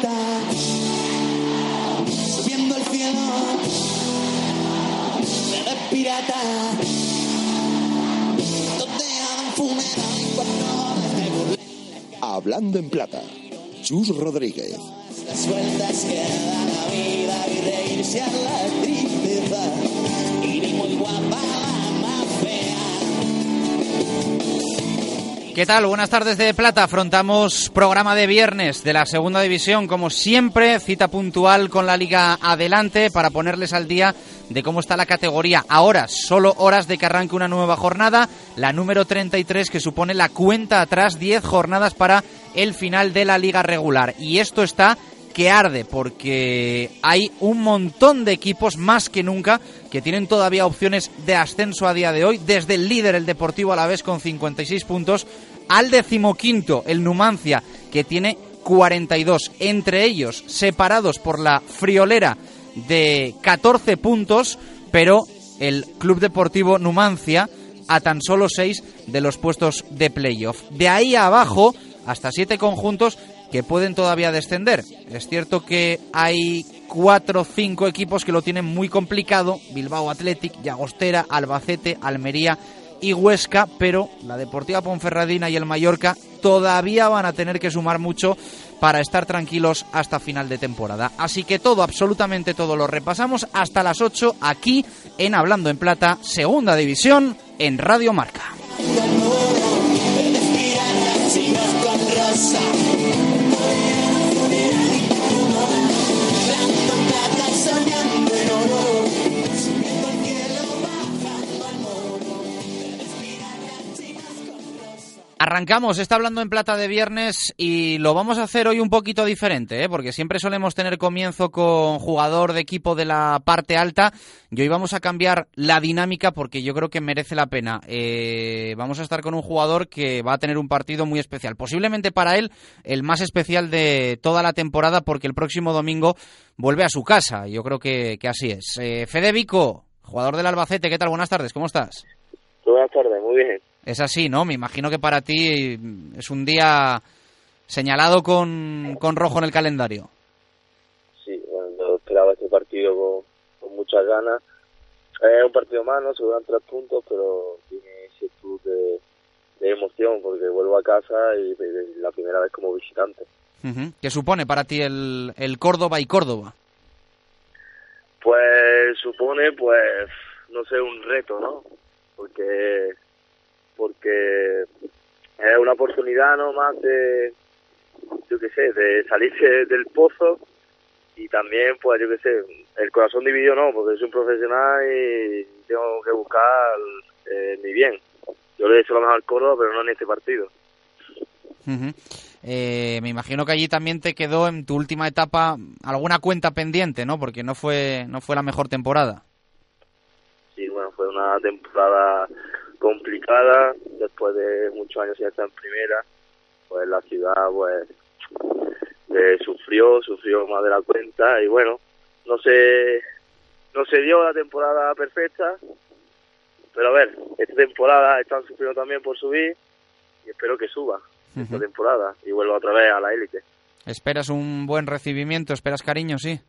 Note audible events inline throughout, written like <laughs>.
plata, subiendo el cielo, de pirata, cuando de burla, Hablando en plata. Chus Rodríguez. las sueltas que da la vida y reírse a la tristeza, ¿Qué tal? Buenas tardes de Plata. Afrontamos programa de viernes de la segunda división. Como siempre, cita puntual con la liga adelante para ponerles al día de cómo está la categoría. Ahora, solo horas de que arranque una nueva jornada, la número 33 que supone la cuenta atrás, 10 jornadas para el final de la liga regular. Y esto está que arde porque hay un montón de equipos más que nunca que tienen todavía opciones de ascenso a día de hoy, desde el líder el Deportivo Alavés con 56 puntos al decimoquinto el Numancia que tiene 42, entre ellos separados por la friolera de 14 puntos, pero el Club Deportivo Numancia a tan solo 6 de los puestos de playoff. De ahí abajo hasta 7 conjuntos que pueden todavía descender. Es cierto que hay cuatro o cinco equipos que lo tienen muy complicado, Bilbao Athletic, Llagostera, Albacete, Almería y Huesca, pero la Deportiva Ponferradina y el Mallorca todavía van a tener que sumar mucho para estar tranquilos hasta final de temporada. Así que todo, absolutamente todo lo repasamos hasta las 8 aquí en Hablando en Plata, Segunda División en Radio Marca. Arrancamos, está hablando en plata de viernes y lo vamos a hacer hoy un poquito diferente, ¿eh? porque siempre solemos tener comienzo con jugador de equipo de la parte alta y hoy vamos a cambiar la dinámica porque yo creo que merece la pena. Eh, vamos a estar con un jugador que va a tener un partido muy especial, posiblemente para él el más especial de toda la temporada porque el próximo domingo vuelve a su casa, yo creo que, que así es. Eh, Fede Vico, jugador del Albacete, ¿qué tal? Buenas tardes, ¿cómo estás? Buenas tardes, muy bien. Es así, ¿no? Me imagino que para ti es un día señalado con, con rojo en el calendario. Sí, bueno, yo esperaba este partido con, con muchas ganas. Es un partido más, ¿no? Se dan tres puntos, pero tiene ese plus de, de emoción porque vuelvo a casa y es la primera vez como visitante. ¿Qué supone para ti el, el Córdoba y Córdoba? Pues supone, pues, no sé, un reto, ¿no? Porque porque es una oportunidad no más de, yo qué sé, de salirse del pozo y también, pues, yo qué sé, el corazón dividido no, porque soy un profesional y tengo que buscar eh, mi bien. Yo le he hecho lo mejor al Córdoba, pero no en este partido. Ujú. Eh, me imagino que allí también te quedó en tu última etapa alguna cuenta pendiente, ¿no? Porque no fue, no fue la mejor temporada. Sí, bueno, fue una temporada complicada, después de muchos años sin estar en primera, pues la ciudad pues eh, sufrió, sufrió más de la cuenta y bueno, no se, no se dio la temporada perfecta, pero a ver, esta temporada están sufriendo también por subir y espero que suba esta temporada y vuelva otra vez a la élite. ¿Esperas un buen recibimiento? ¿Esperas cariño? Sí.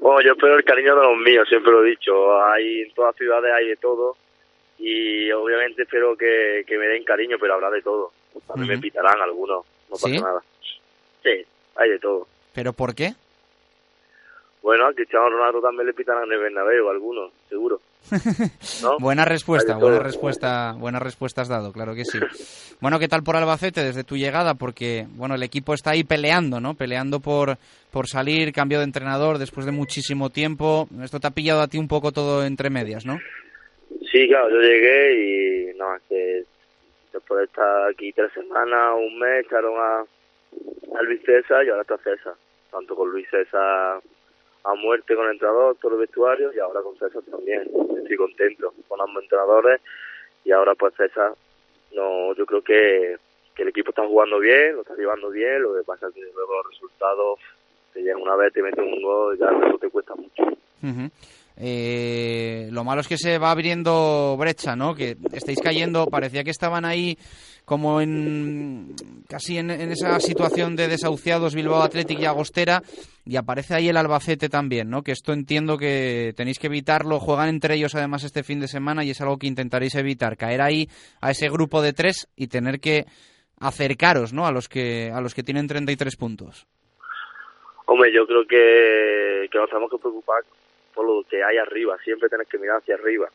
Bueno, yo espero el cariño de los míos, siempre lo he dicho. Hay en todas ciudades hay de todo y obviamente espero que, que me den cariño, pero habrá de todo. También Ujú. me pitarán algunos, no pasa ¿Sí? nada. Sí, hay de todo. ¿Pero por qué? Bueno, a Cristiano Ronaldo también le pitarán en el Bernabéu, algunos, seguro. <laughs> ¿No? Buena respuesta, de todo. buena respuesta, buena respuesta has dado, claro que sí. <laughs> Bueno, ¿qué tal por Albacete desde tu llegada? Porque, bueno, el equipo está ahí peleando, ¿no? Peleando por, por salir, cambio de entrenador después de muchísimo tiempo. Esto te ha pillado a ti un poco todo entre medias, ¿no? Sí, claro, yo llegué y no, es que después de estar aquí tres semanas, un mes, echaron a, a Luis César y ahora está César. Tanto con Luis César a muerte con el entrenador, todo el vestuario y ahora con César también. Estoy contento con ambos entrenadores y ahora pues César, no, yo creo que, que el equipo está jugando bien, lo está llevando bien, lo que pasa es que luego los resultados te llegan una vez, te meten un gol, ya eso te cuesta mucho. Eh, lo malo es que se va abriendo brecha, ¿no? Que estáis cayendo, parecía que estaban ahí como en casi en, esa situación de desahuciados Bilbao Athletic y Agostera y aparece ahí el Albacete también, ¿no? Que esto entiendo que tenéis que evitarlo, juegan entre ellos además este fin de semana y es algo que intentaréis evitar, caer ahí a ese grupo de tres y tener que acercaros, ¿no? A los que a los que tienen 33 puntos. Hombre, yo creo que, que nos tenemos que preocupar por lo que hay arriba, siempre tenés que mirar hacia arriba.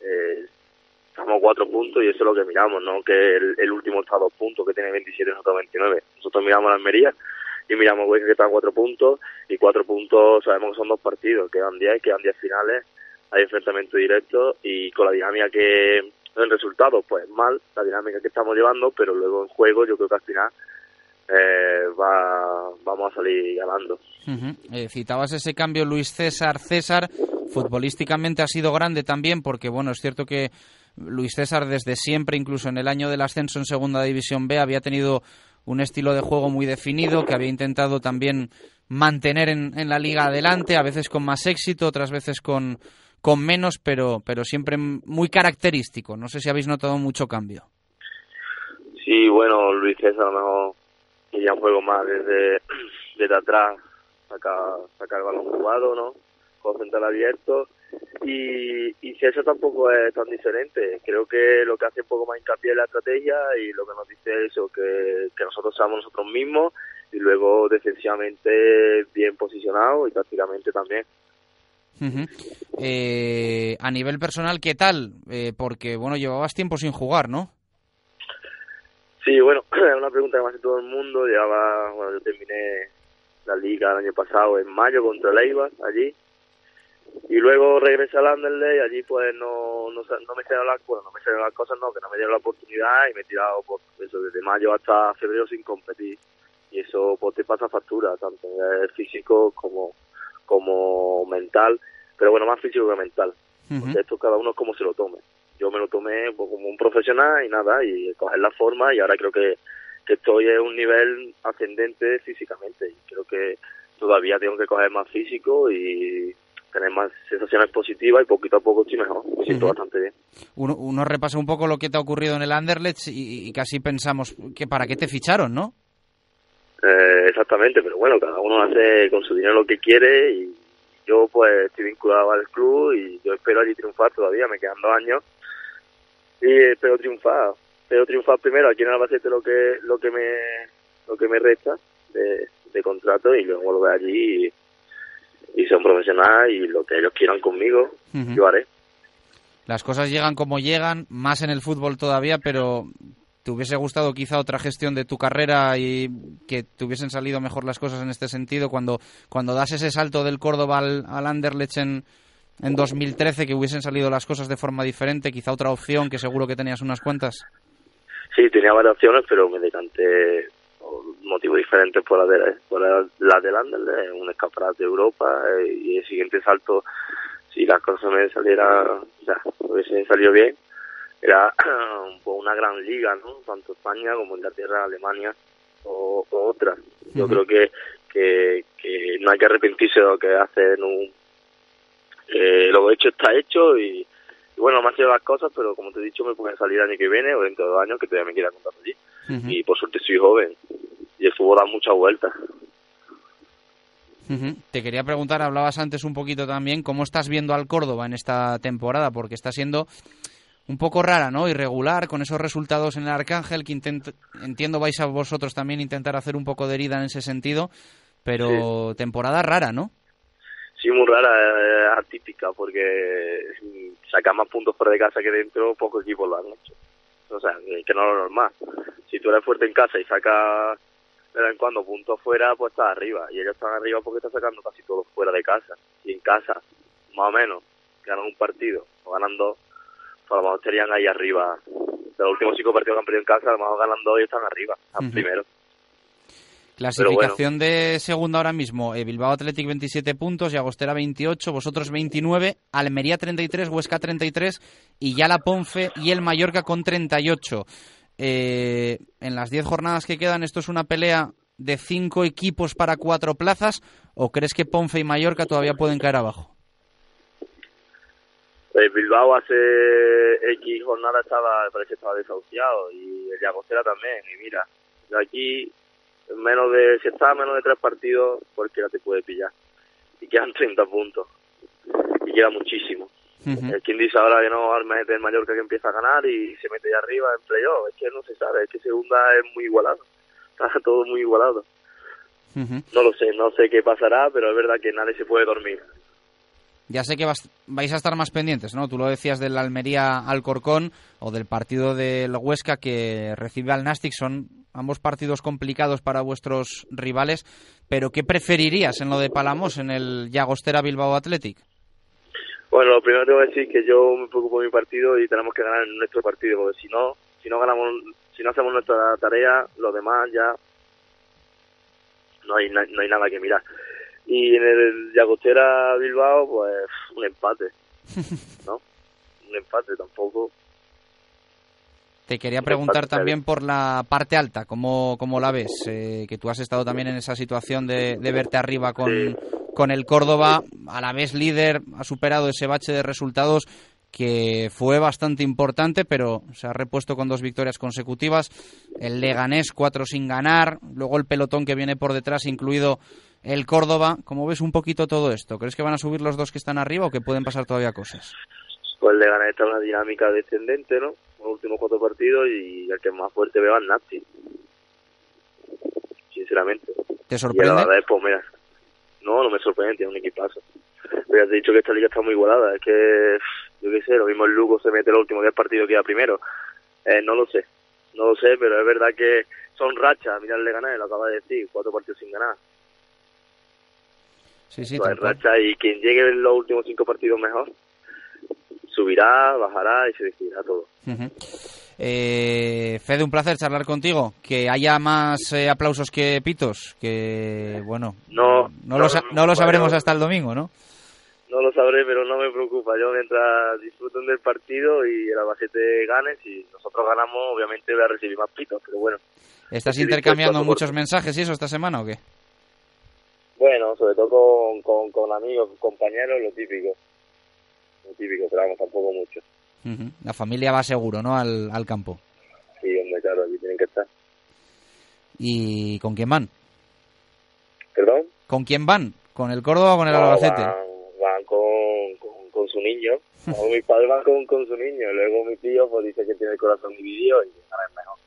Eh, estamos cuatro puntos y eso es lo que miramos, no que el, último está a dos puntos, que tiene 27 y nosotros 29. Nosotros miramos a la Almería y miramos Huesca que está a cuatro puntos y cuatro puntos sabemos que son dos partidos, quedan 10, quedan 10 finales, hay enfrentamiento directo y con la dinámica que en resultados, pues mal, la dinámica que estamos llevando, pero luego en juego yo creo que al final eh, va, vamos a salir ganando. Eh, citabas ese cambio Luis César. César futbolísticamente ha sido grande también porque bueno es cierto que Luis César desde siempre incluso en el año del ascenso en segunda división B había tenido un estilo de juego muy definido que había intentado también mantener en, en la liga adelante a veces con más éxito otras veces con con menos pero pero siempre muy característico. No sé si habéis notado mucho cambio. Sí, bueno, Luis César a lo mejor quería un juego más desde, <clears throat> desde atrás, sacar sacar el balón jugado, ¿no? Con central abierto. Y, y César tampoco es tan diferente. Creo que lo que hace un poco más hincapié es la estrategia y lo que nos dice es eso, que, que nosotros seamos nosotros mismos y luego defensivamente bien posicionados y tácticamente también. Eh, a nivel personal, ¿qué tal? Eh, porque, bueno, llevabas tiempo sin jugar, ¿no? Sí, bueno, <clears throat> es una pregunta que me hace todo el mundo. Llevaba, bueno, yo terminé la liga el año pasado en mayo contra el Eibar, allí. Y luego regresé al Anderlecht y allí pues no, no, no me salieron las bueno, no me salieron las cosas, no, que no me dieron la oportunidad y me he tirado por eso desde mayo hasta febrero sin competir. Y eso pues te pasa factura, tanto en físico como, como mental, pero bueno, más físico que mental. Esto cada uno es como se lo tome. Yo me lo tomé pues, como un profesional y nada, y coger la forma y ahora creo que, que estoy en un nivel ascendente físicamente y creo que todavía tengo que coger más físico y tener más sensaciones positivas y poquito a poco estoy mejor, me siento bastante bien. Uno, uno repasa un poco lo que te ha ocurrido en el Anderlecht y, y casi pensamos que para qué te ficharon, ¿no? Eh, exactamente, pero bueno, cada uno hace con su dinero lo que quiere y yo pues estoy vinculado al club y yo espero allí triunfar todavía, me quedan dos años y espero triunfar, espero triunfar primero aquí en Albacete lo que lo que me lo que me resta de, de contrato y luego volver allí y, y ser un profesional y lo que ellos quieran conmigo yo haré. Las cosas llegan como llegan, más en el fútbol todavía, pero ¿te hubiese gustado quizá otra gestión de tu carrera y que te hubiesen salido mejor las cosas en este sentido cuando, cuando das ese salto del Córdoba al, al Anderlecht en, en 2013, que hubiesen salido las cosas de forma diferente, quizá otra opción, que seguro que tenías unas cuantas? Sí, tenía varias opciones, pero me decanté por motivos diferentes por la de por la, la del Anderlecht, un escaparate de Europa eh, y el siguiente salto, si las cosas me salieran, o sea, hubiesen salido bien, era <clears throat> poco una gran liga, ¿no? Tanto España como Inglaterra, Alemania o, o otras. Yo creo que, que, que no hay que arrepentirse de lo que hace en un... eh, lo hecho está hecho y, y bueno, me han sido las cosas, pero como te he dicho, me pueden salir el año que viene o dentro de dos años que todavía me quiera contar allí. Y por suerte soy joven y el fútbol da muchas vueltas. Te quería preguntar, hablabas antes un poquito también, ¿cómo estás viendo al Córdoba en esta temporada? Porque está siendo un poco rara, ¿no? Irregular, con esos resultados en el Arcángel, que intent- entiendo vais a vosotros también intentar hacer un poco de herida en ese sentido, pero temporada rara, ¿no? Sí, muy rara, eh, atípica, porque sacar más puntos fuera de casa que dentro, pocos equipos lo han hecho. O sea, que que no es lo normal. Si tú eres fuerte en casa y sacas de vez en cuando puntos fuera, pues estás arriba. Y ellos están arriba porque están sacando casi todos fuera de casa. Y en casa, más o menos, ganan un partido o ganan dos, pues a lo mejor estarían ahí arriba. De los últimos cinco partidos que han perdido en casa, a lo mejor ganan dos y están arriba, están primero. Clasificación de segunda ahora mismo. eh, Bilbao Athletic 27 puntos, Llagostera 28, vosotros 29, Almería 33, Huesca 33 y ya la Ponfe y el Mallorca con 38. Eh, en las 10 jornadas que quedan, ¿esto es una pelea de cinco equipos para cuatro plazas o crees que Ponfe y Mallorca todavía pueden caer abajo? El Bilbao hace X jornada estaba, parece que estaba desahuciado y el Llagostera también. Y mira, aquí, menos de, si está a menos de tres partidos, cualquiera te puede pillar. Y quedan <laughs> 30 puntos. Y queda muchísimo. Ujú. Eh, ¿Quién dice ahora que no al mes del Mallorca que empieza a ganar y se mete allá arriba en playoff? Es que no se sabe, es que segunda es muy igualado. <laughs> Está todo muy igualado. No lo sé, no sé qué pasará, pero es verdad que nadie se puede dormir. Ya sé que vas- vais a estar más pendientes, ¿no? Tú lo decías del Almería Alcorcón o del partido del Huesca que recibe al Nastic. Son ambos partidos complicados para vuestros rivales. Pero ¿qué preferirías en lo de Palamos, en el Llagostera Bilbao Athletic? Bueno, lo primero tengo que decir que yo me preocupo de mi partido y tenemos que ganar nuestro partido, porque si no, si no ganamos, si no hacemos nuestra tarea, los demás ya no hay, no hay nada que mirar. Y en el Llagostera Bilbao, pues un empate, <laughs> ¿no? Un empate tampoco. Te quería preguntar también por la parte alta, ¿cómo, cómo la ves? Eh, que tú has estado también en esa situación de, de verte arriba con, Sí. con el Córdoba, a la vez líder, ha superado ese bache de resultados que fue bastante importante, pero se ha repuesto con dos victorias consecutivas. El Leganés, cuatro sin ganar, luego el pelotón que viene por detrás, incluido el Córdoba. ¿Cómo ves un poquito todo esto? ¿Crees que van a subir los dos que están arriba o que pueden pasar todavía cosas? Pues le gané esta una dinámica descendente, ¿no? Los últimos cuatro partidos y el que más fuerte veo es Nati. Sinceramente. ¿Te Y la sorprende? verdad es, pues mira, no, no me sorprende, tiene un equipazo. Pero ya te he dicho que esta liga está muy igualada, es que, yo qué sé, lo mismo el Lugo se mete el último 10 partidos que queda primero. Eh, no lo sé, no lo sé, pero es verdad que son rachas, mira el Leganés, lo acaba de decir, cuatro partidos sin ganar. Sí, sí, es cual. racha y quien llegue en los últimos cinco partidos mejor, subirá, bajará y se decidirá todo. Ujú. Eh, Fede, un placer charlar contigo. Que haya más eh, aplausos que pitos. Que, bueno, No, no, no, lo, no lo sabremos hasta el domingo, ¿no? No lo sabré, pero no me preocupa. Yo mientras disfruten del partido y el Albacete gane, si nosotros ganamos, obviamente voy a recibir más pitos, pero bueno. ¿Estás intercambiando muchos soportar. mensajes y eso esta semana o qué? Bueno, sobre todo con, con, con amigos, compañeros, lo típico. Lo típico, pero vamos, tampoco mucho. Ujú. La familia va seguro, ¿no? Al, al campo. Sí, hombre, claro, aquí tienen que estar. ¿Y con quién van? ¿Perdón? ¿Con quién van? ¿Con el Córdoba o con el No, Albacete? Van, van con, con, con su niño. <laughs> Mis padres van con, con su niño. Luego mi tío pues dice que tiene el corazón dividido y ahora es mejor.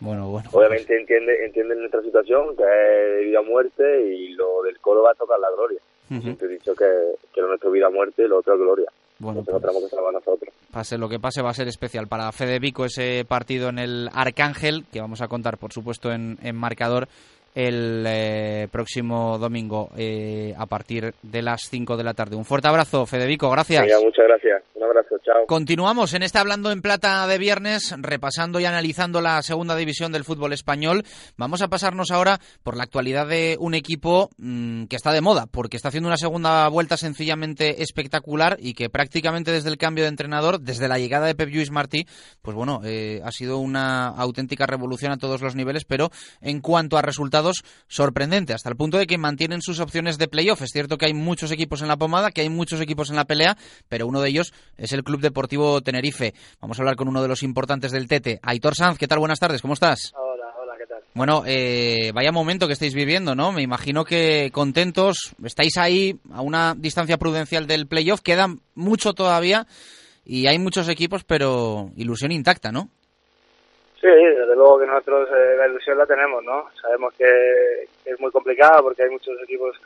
Bueno, bueno. Obviamente entiende entiende nuestra situación, que es de vida o muerte, y lo del coro va a tocar la gloria. Ujú. Siempre he dicho que, que lo nuestro vida o muerte y lo otro es gloria. Bueno, pues, tenemos que salvar a nosotros. pase lo que pase, va a ser especial para Fede Vico ese partido en el Arcángel, que vamos a contar, por supuesto, en, en marcador el eh, próximo domingo eh, a partir de las 5 de la tarde. Un fuerte abrazo, Fede Vico, gracias. Venga, muchas gracias. Un abrazo, chao. Continuamos en este Hablando en Plata de viernes, repasando y analizando la segunda división del fútbol español. Vamos a pasarnos ahora por la actualidad de un equipo mm, que está de moda, porque está haciendo una segunda vuelta sencillamente espectacular y que prácticamente desde el cambio de entrenador, desde la llegada de Pep Lluís Martí, pues bueno, eh, ha sido una auténtica revolución a todos los niveles, pero en cuanto a resultados, sorprendente, hasta el punto de que mantienen sus opciones de playoff. Es cierto que hay muchos equipos en la pomada, que hay muchos equipos en la pelea, pero uno de ellos es el Club Deportivo Tenerife. Vamos a hablar con uno de los importantes del Tete, Aitor Sanz. ¿Qué tal? Buenas tardes, ¿cómo estás? Hola, hola, ¿qué tal? Bueno, eh, vaya momento que estáis viviendo, ¿no? Me imagino que contentos, estáis ahí a una distancia prudencial del playoff, queda mucho todavía y hay muchos equipos, pero ilusión intacta, ¿no? Sí, desde luego que nosotros eh, la ilusión la tenemos, ¿no? Sabemos que, que es muy complicado porque hay muchos equipos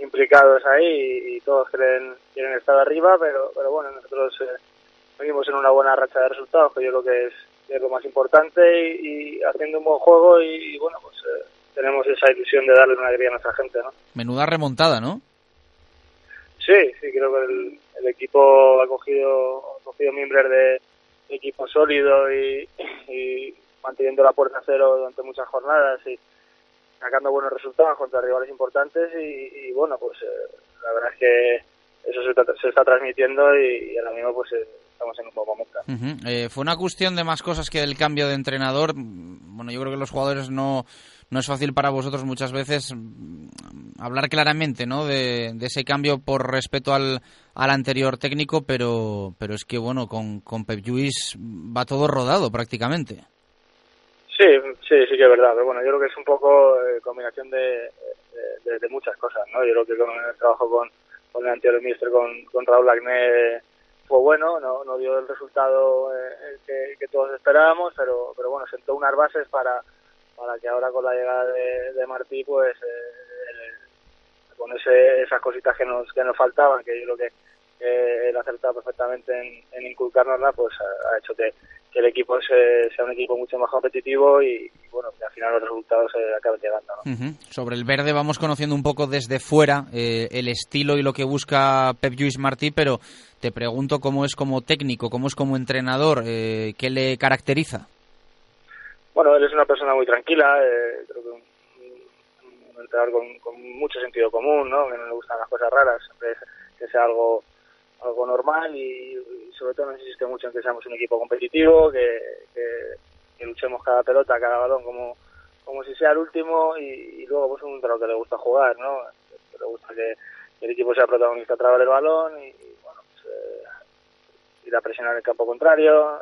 implicados ahí y, y todos quieren, quieren estar arriba, pero, pero bueno, nosotros eh, venimos en una buena racha de resultados, que yo creo que es, que es lo más importante y, y haciendo un buen juego y, y, bueno, pues eh, tenemos esa ilusión de darle una alegría a nuestra gente, ¿no? Menuda remontada, ¿no? Sí, sí, creo que el, el equipo ha cogido, ha cogido miembros de, equipo sólido y, y manteniendo la puerta a cero durante muchas jornadas y, sacando buenos resultados contra rivales importantes y, y bueno, pues eh, la verdad es que eso se está, se está transmitiendo y, y ahora mismo pues eh, estamos en un buen momento. Eh, fue una cuestión de más cosas que del cambio de entrenador. Bueno, yo creo que los jugadores no, no es fácil para vosotros muchas veces mm, hablar claramente ¿no? de, de ese cambio por respeto al, al anterior técnico, pero, pero es que bueno, con, con Pep Lluís va todo rodado prácticamente. Sí, sí, sí que es verdad. Pero bueno, yo creo que es un poco eh, combinación de, de, muchas cosas, ¿no? Yo creo que con el trabajo con, con el anterior ministro, con, con Raúl Agné, fue bueno, no, no dio el resultado eh, que, que todos esperábamos, pero, pero bueno, sentó unas bases para, para que ahora con la llegada de, de Martí, pues eh, el- con ese, esas cositas que nos, que nos faltaban, que yo creo que, perfectamente en, en inculcárnosla, pues ha, ha hecho que, que el equipo se- sea un equipo mucho más competitivo y, y, bueno, que al final los resultados se acaben llegando. Sobre el verde vamos conociendo un poco desde fuera eh, el estilo y lo que busca Pep Lluís Martí, pero te pregunto cómo es como técnico, cómo es como entrenador, eh, qué le caracteriza. Bueno, él es una persona muy tranquila, eh, creo que un, un- un entrenador con, con mucho sentido común, ¿no? Que no le gustan las cosas raras, siempre es- que sea algo algo normal y, sobre todo nos insiste mucho en que seamos un equipo competitivo, que, luchemos cada pelota, cada balón como como si sea el último y, luego pues un entrenador que le gusta jugar, ¿no? Le gusta que, que el equipo sea protagonista a través del balón y, y, bueno, pues, eh, ir a presionar el campo contrario,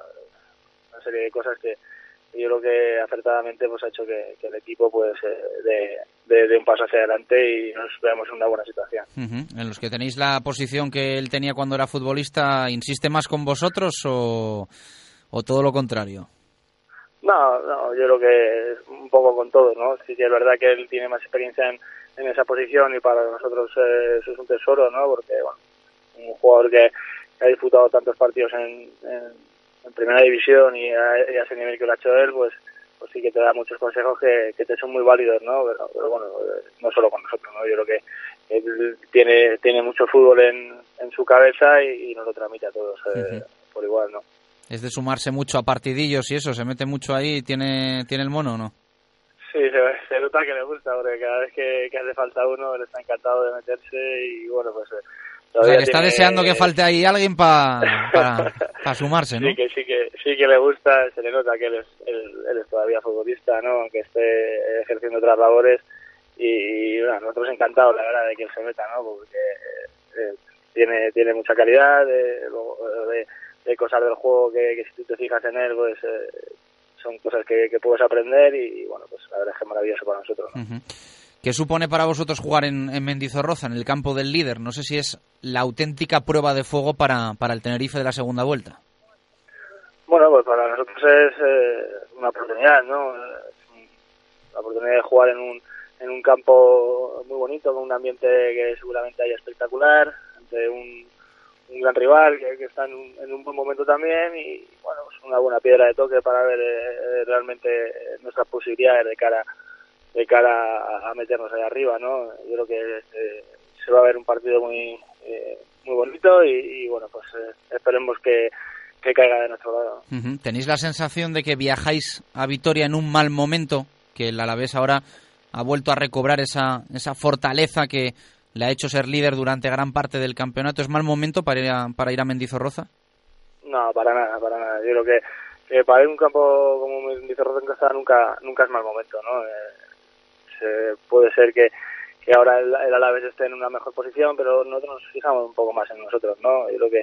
una serie de cosas que, y yo creo que acertadamente pues ha hecho que, que el equipo pues eh, de, de, un paso hacia adelante y nos veamos en una buena situación. En los que tenéis la posición que él tenía cuando era futbolista, ¿insiste más con vosotros o, o todo lo contrario? No, no, yo creo que es un poco con todo, ¿no? Sí que es verdad que él tiene más experiencia en, en esa posición y para nosotros eh, eso es un tesoro, ¿no? Porque, bueno, un jugador que, que ha disputado tantos partidos en, en, en primera división y a, y a ese nivel que lo ha hecho él, pues pues sí que te da muchos consejos que, que te son muy válidos, ¿no? Pero, pero bueno, eh, no solo con nosotros, ¿no? Yo creo que él tiene tiene mucho fútbol en, en su cabeza y, y nos lo transmite a todos eh, por igual, ¿no? Es de sumarse mucho a partidillos y eso, se mete mucho ahí, ¿tiene, tiene el mono o no? Sí, se, se nota que le gusta, porque cada vez que, que hace falta uno, él está encantado de meterse y bueno, pues... eh, O sea, todavía que está tiene- deseando que falte ahí alguien pa- para <laughs> pa sumarse, ¿no? Sí que, sí, que, sí que le gusta, se le nota que él es, él, él es todavía futbolista, ¿no? Aunque esté ejerciendo otras labores y, y, bueno, nosotros encantados, la verdad, de que él se meta, ¿no? Porque eh, tiene, tiene mucha calidad, de, de, de cosas del juego que, que si tú te fijas en él, pues eh, son cosas que, que puedes aprender y, bueno, pues la verdad es que es maravilloso para nosotros. ¿Qué supone para vosotros jugar en, en Mendizorroza, en el campo del líder? No sé si es la auténtica prueba de fuego para, para el Tenerife de la segunda vuelta. Bueno, pues para nosotros es eh, una oportunidad, ¿no? Un- la oportunidad de jugar en un, en un campo muy bonito, con un ambiente que seguramente haya espectacular, ante un, un gran rival que, está en un, en un buen momento también y, bueno, es una buena piedra de toque para ver eh, realmente eh, nuestras posibilidades de cara de cara a, a meternos ahí arriba, ¿no? Yo creo que eh, se va a ver un partido muy eh, muy bonito y, y, bueno, pues eh, esperemos que, que caiga de nuestro lado. ¿Tenéis la sensación de que viajáis a Vitoria en un mal momento? Que el Alavés ahora ha vuelto a recobrar esa, esa fortaleza que le ha hecho ser líder durante gran parte del campeonato. ¿Es mal momento para ir a, para ir a Mendizorroza? No, para nada, para nada. Yo creo que, que para ir a un campo como dice en casa nunca, nunca es mal momento, ¿no? Eh, se- puede ser que, que ahora el, el Alavés esté en una mejor posición, pero nosotros nos fijamos un poco más en nosotros, ¿no? Yo creo que,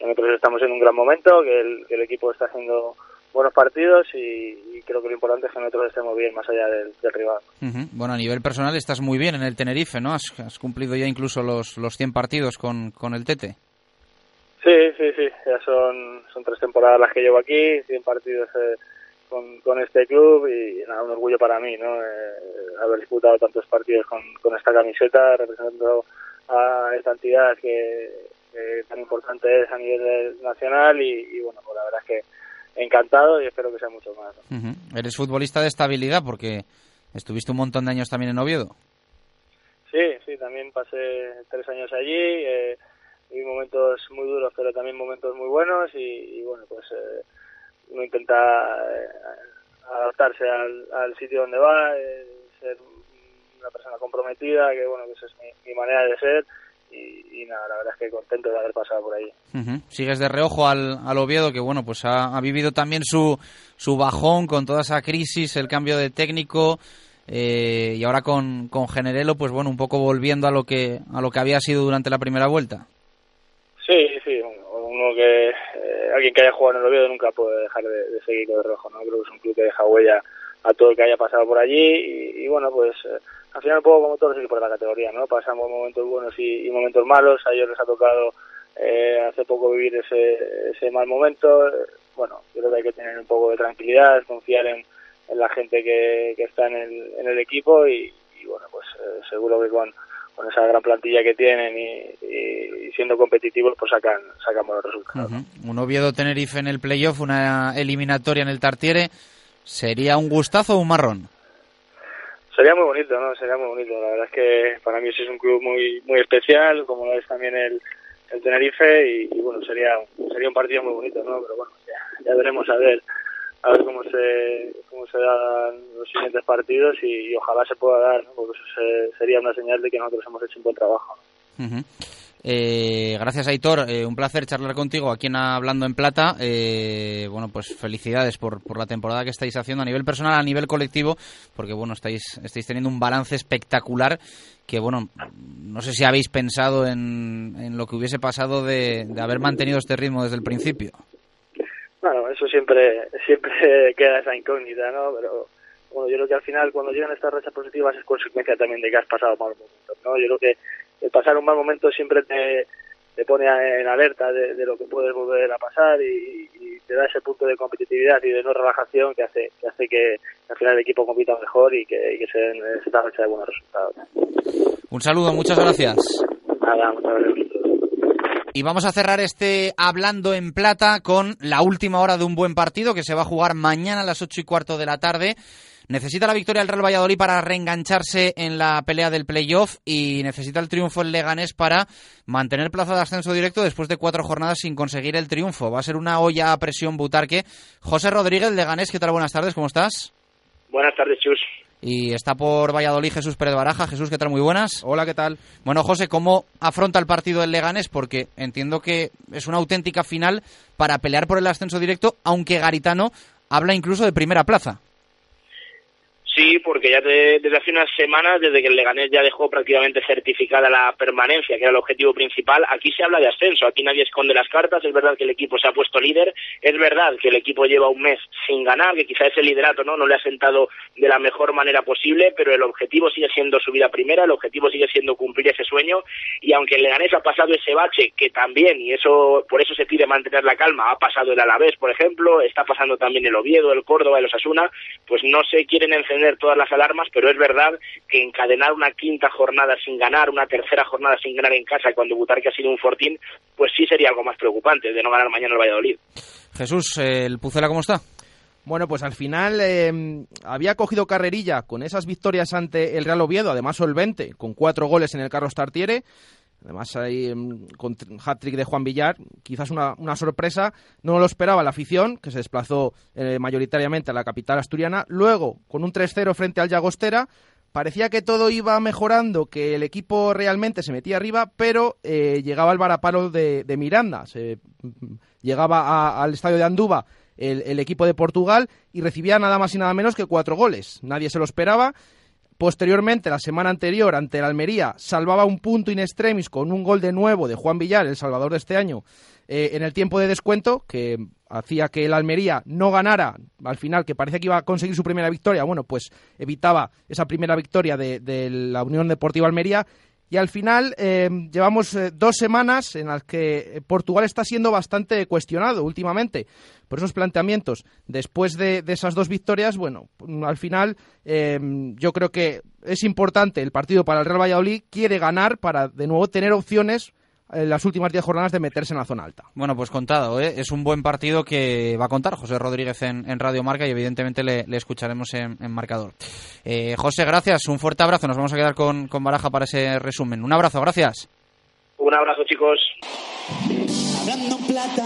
nosotros estamos en un gran momento, que el, que el equipo está haciendo buenos partidos y, y creo que lo importante es que nosotros estemos bien más allá del, del rival. Bueno, a nivel personal estás muy bien en el Tenerife, ¿no? Has, has cumplido ya incluso los, los 100 partidos con, con el Tete. Sí, sí, sí. Ya son, son tres temporadas las que llevo aquí, 100 partidos eh, con, con este club y nada, un orgullo para mí, ¿no? Eh, haber disputado tantos partidos con, con esta camiseta, representando a esta entidad que, que tan importante es a nivel nacional y, y bueno, pues la verdad es que encantado y espero que sea mucho más. Eres futbolista de estabilidad porque estuviste un montón de años también en Oviedo. Sí, sí, también pasé tres años allí, eh, momentos muy duros, pero también momentos muy buenos y, y bueno, pues eh, uno intenta eh, adaptarse al, sitio donde va, eh, ser comprometida, que bueno, que esa es mi, manera de ser y, nada, la verdad es que contento de haber pasado por ahí. Sigues de reojo al, al, Oviedo, que bueno, pues ha, ha, vivido también su, su bajón con toda esa crisis, el cambio de técnico. Eh, y ahora con, con Generelo, pues bueno, un poco volviendo a lo que a lo que había sido durante la primera vuelta. Que eh, alguien que haya jugado en el Oviedo nunca puede dejar de, de seguir de rojo, ¿no? Creo que es un club que deja huella a todo el que haya pasado por allí y, bueno, pues eh, al final un poco como todos los equipos la categoría, ¿no? Pasamos momentos buenos y, momentos malos, a ellos les ha tocado eh, hace poco vivir ese, ese mal momento, bueno, yo creo que hay que tener un poco de tranquilidad, confiar en, la gente que, que está en el, en el equipo y, y bueno, pues eh, seguro que con, con esa gran plantilla que tienen y, y, y siendo competitivos pues sacan, sacan buenos resultados. Uh -huh. Un Oviedo Tenerife en el playoff, una eliminatoria en el Tartiere, ¿sería un gustazo o un marrón? Sería muy bonito, ¿no? Sería muy bonito. La verdad es que para mí sí es un club muy muy especial, como lo es también el, el Tenerife y, y, bueno, sería sería un partido muy bonito, ¿no? Pero bueno, ya, ya veremos a ver a ver cómo se cómo se dan los siguientes partidos y, ojalá se pueda dar, porque eso se, sería una señal de que nosotros hemos hecho un buen trabajo. Uh. Eh, gracias Aitor, eh, un placer charlar contigo aquí en Hablando en Plata. Eh, bueno, pues felicidades por, por, la temporada que estáis haciendo a nivel personal, a nivel colectivo, porque bueno, estáis, estáis teniendo un balance espectacular que bueno, no sé si habéis pensado en, en lo que hubiese pasado de, de haber mantenido este ritmo desde el principio. Bueno, eso siempre, <laughs> siempre queda esa incógnita, ¿no? Pero bueno, yo creo que al final cuando llegan estas rachas positivas es consecuencia también de que has pasado malos momentos, ¿no? Yo creo que el pasar un mal momento siempre te, te pone en alerta de, de, lo que puede volver a pasar y, y, te da ese punto de competitividad y de no relajación que hace que hace que al final el equipo compita mejor y que, y que se den esta racha de buenos resultados. Un saludo, muchas gracias. Nada, muchas gracias. Y vamos a cerrar este Hablando en Plata con la última hora de un buen partido que se va a jugar mañana a las ocho y cuarto de la tarde. Necesita la victoria el Real Valladolid para reengancharse en la pelea del playoff y necesita el triunfo el Leganés para mantener plaza de ascenso directo después de cuatro jornadas sin conseguir el triunfo. Va a ser una olla a presión butarque. José Rodríguez, Leganés, ¿qué tal? Buenas tardes, ¿cómo estás? Buenas tardes, Chus. Y está por Valladolid Jesús Pérez Baraja. Jesús, ¿qué tal? Muy buenas. Hola, ¿qué tal? Bueno, José, ¿cómo afronta el partido el Leganés? Porque entiendo que es una auténtica final para pelear por el ascenso directo, aunque Garitano habla incluso de primera plaza. Sí, porque ya desde hace unas semanas, desde que el Leganés ya dejó prácticamente certificada la permanencia, que era el objetivo principal, aquí se habla de ascenso, aquí nadie esconde las cartas, es verdad que el equipo se ha puesto líder, es verdad que el equipo lleva un mes sin ganar, que quizá ese liderato no, no le ha sentado de la mejor manera posible, pero el objetivo sigue siendo subir a primera, el objetivo sigue siendo cumplir ese sueño, y aunque el Leganés ha pasado ese bache, que también, y eso por eso se pide mantener la calma, ha pasado el Alavés, por ejemplo, está pasando también el Oviedo, el Córdoba, el Osasuna, pues no se quieren encender todas las alarmas, pero es verdad que encadenar una quinta jornada sin ganar, una tercera jornada sin ganar en casa, cuando Butarque ha sido un fortín, pues sí sería algo más preocupante de no ganar mañana el Valladolid. Jesús, ¿el Pucela cómo está? Bueno, pues al final eh, había cogido carrerilla con esas victorias ante el Real Oviedo, además solvente, con cuatro goles en el Carlos Tartiere. Además, ahí con hat-trick de Juan Villar, quizás una, una, sorpresa. No lo esperaba la afición, que se desplazó eh, mayoritariamente a la capital asturiana. Luego, con un 3-0 frente al Llagostera, parecía que todo iba mejorando, que el equipo realmente se metía arriba, pero eh, llegaba el varapalo de, de Miranda. Se, llegaba a, al estadio de Anduba el, el equipo de Portugal y recibía nada más y nada menos que cuatro goles. Nadie se lo esperaba. Posteriormente, la semana anterior, ante el Almería, salvaba un punto in extremis con un gol de nuevo de Juan Villar, el salvador de este año, eh, en el tiempo de descuento, que hacía que el Almería no ganara, al final, que parecía que iba a conseguir su primera victoria, bueno, pues evitaba esa primera victoria de, la Unión Deportiva Almería. Y al final eh, llevamos eh, dos semanas en las que Portugal está siendo bastante cuestionado últimamente por esos planteamientos. Después de, de esas dos victorias, bueno, al final eh, yo creo que es importante el partido para el Real Valladolid. Quiere ganar para de nuevo tener opciones en las últimas 10 jornadas de meterse en la zona alta. Bueno, pues contado, ¿eh? es un buen partido que va a contar José Rodríguez en, en Radio Marca y evidentemente le, le escucharemos en, en marcador. Eh, José, gracias, un fuerte abrazo, nos vamos a quedar con, con Baraja para ese resumen. Un abrazo, gracias. Un abrazo, chicos. Hablando plata,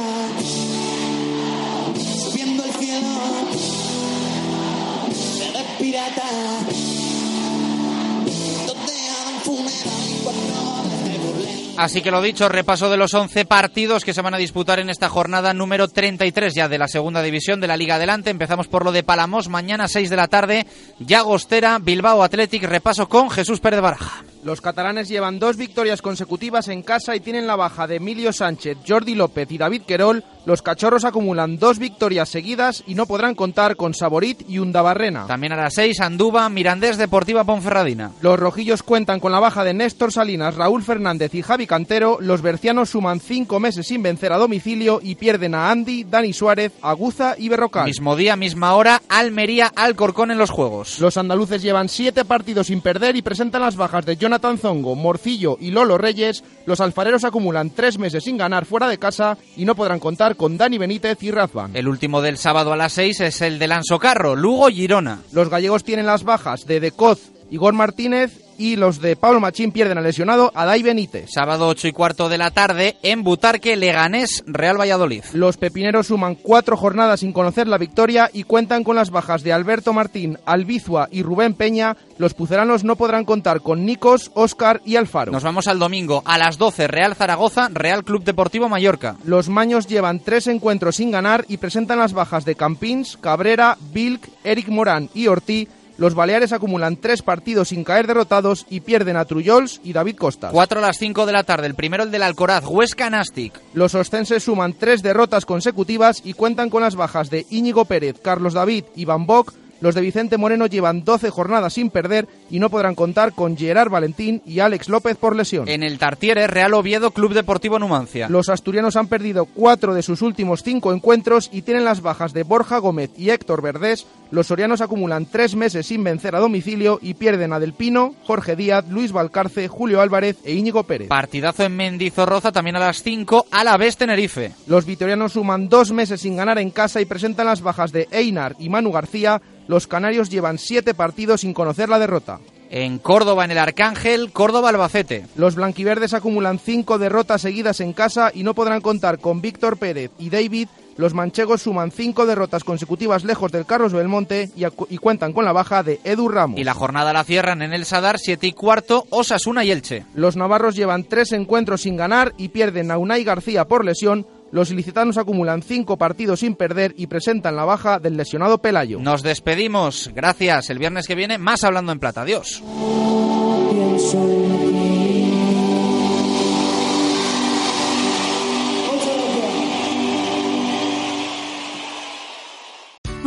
Así que lo dicho, repaso de los 11 partidos que se van a disputar en esta jornada número 33 ya de la segunda división de la Liga Adelante. Empezamos por lo de Palamos, mañana 6 de la tarde, Llagostera, Bilbao Athletic, repaso con Jesús Pérez Baraja. Los catalanes llevan dos victorias consecutivas en casa y tienen la baja de Emilio Sánchez, Jordi López y David Querol los cachorros acumulan dos victorias seguidas y no podrán contar con Saborit y Undabarrena. También a las 6, Anduba, Mirandés, Deportiva Ponferradina. Los rojillos cuentan con la baja de Néstor Salinas, Raúl Fernández y Javi Cantero. Los bercianos suman cinco meses sin vencer a domicilio y pierden a Andy, Dani Suárez, Aguza y Berrocal. Mismo día, misma hora, Almería, Alcorcón en los juegos. Los andaluces llevan siete partidos sin perder y presentan las bajas de Jonathan Zongo, Morcillo y Lolo Reyes. Los alfareros acumulan tres meses sin ganar fuera de casa y no podrán contar con Dani Benítez y Razvan. El último del sábado a las 6 es el de Lansocarro, Lugo Girona. Los gallegos tienen las bajas de Decoz, Igor Martínez y los de Pablo Machín pierden al lesionado Adai Benítez. Sábado 8 y cuarto de la tarde en Butarque, Leganés, Real Valladolid. Los pepineros suman cuatro jornadas sin conocer la victoria y cuentan con las bajas de Alberto Martín, Albizua y Rubén Peña. Los puceranos no podrán contar con Nicos, Óscar y Alfaro. Nos vamos al domingo a las 12, Real Zaragoza, Real Club Deportivo Mallorca. Los maños llevan tres encuentros sin ganar y presentan las bajas de Campins, Cabrera, Vilk, Eric Morán y Ortiz los Baleares acumulan tres partidos sin caer derrotados y pierden a Trullols y David Costas. 4 a las 5 de la tarde, el primero el del Alcoraz, Huesca Nastic. Los ostenses suman tres derrotas consecutivas y cuentan con las bajas de Íñigo Pérez, Carlos David y Van Bock, los de Vicente Moreno llevan 12 jornadas sin perder y no podrán contar con Gerard Valentín y Alex López por lesión. En el Tartiere, Real Oviedo, Club Deportivo Numancia. Los asturianos han perdido cuatro de sus últimos cinco encuentros y tienen las bajas de Borja Gómez y Héctor Verdés. Los sorianos acumulan tres meses sin vencer a domicilio y pierden a Del Pino, Jorge Díaz, Luis Valcarce, Julio Álvarez e Íñigo Pérez. Partidazo en Mendizorroza también a las 5, a la vez Tenerife. Los vitorianos suman dos meses sin ganar en casa y presentan las bajas de Einar y Manu García los canarios llevan siete partidos sin conocer la derrota. En Córdoba, en el Arcángel, Córdoba Albacete. Los blanquiverdes acumulan cinco derrotas seguidas en casa y no podrán contar con Víctor Pérez y David. Los manchegos suman cinco derrotas consecutivas lejos del Carlos Belmonte y, y cuentan con la baja de Edu Ramos. Y la jornada la cierran en el Sadar, siete y cuarto, Osasuna y Elche. Los navarros llevan tres encuentros sin ganar y pierden a Unai García por lesión, los ilicitanos acumulan cinco partidos sin perder y presentan la baja del lesionado Pelayo. Nos despedimos. Gracias. El viernes que viene, más hablando en plata. Adiós.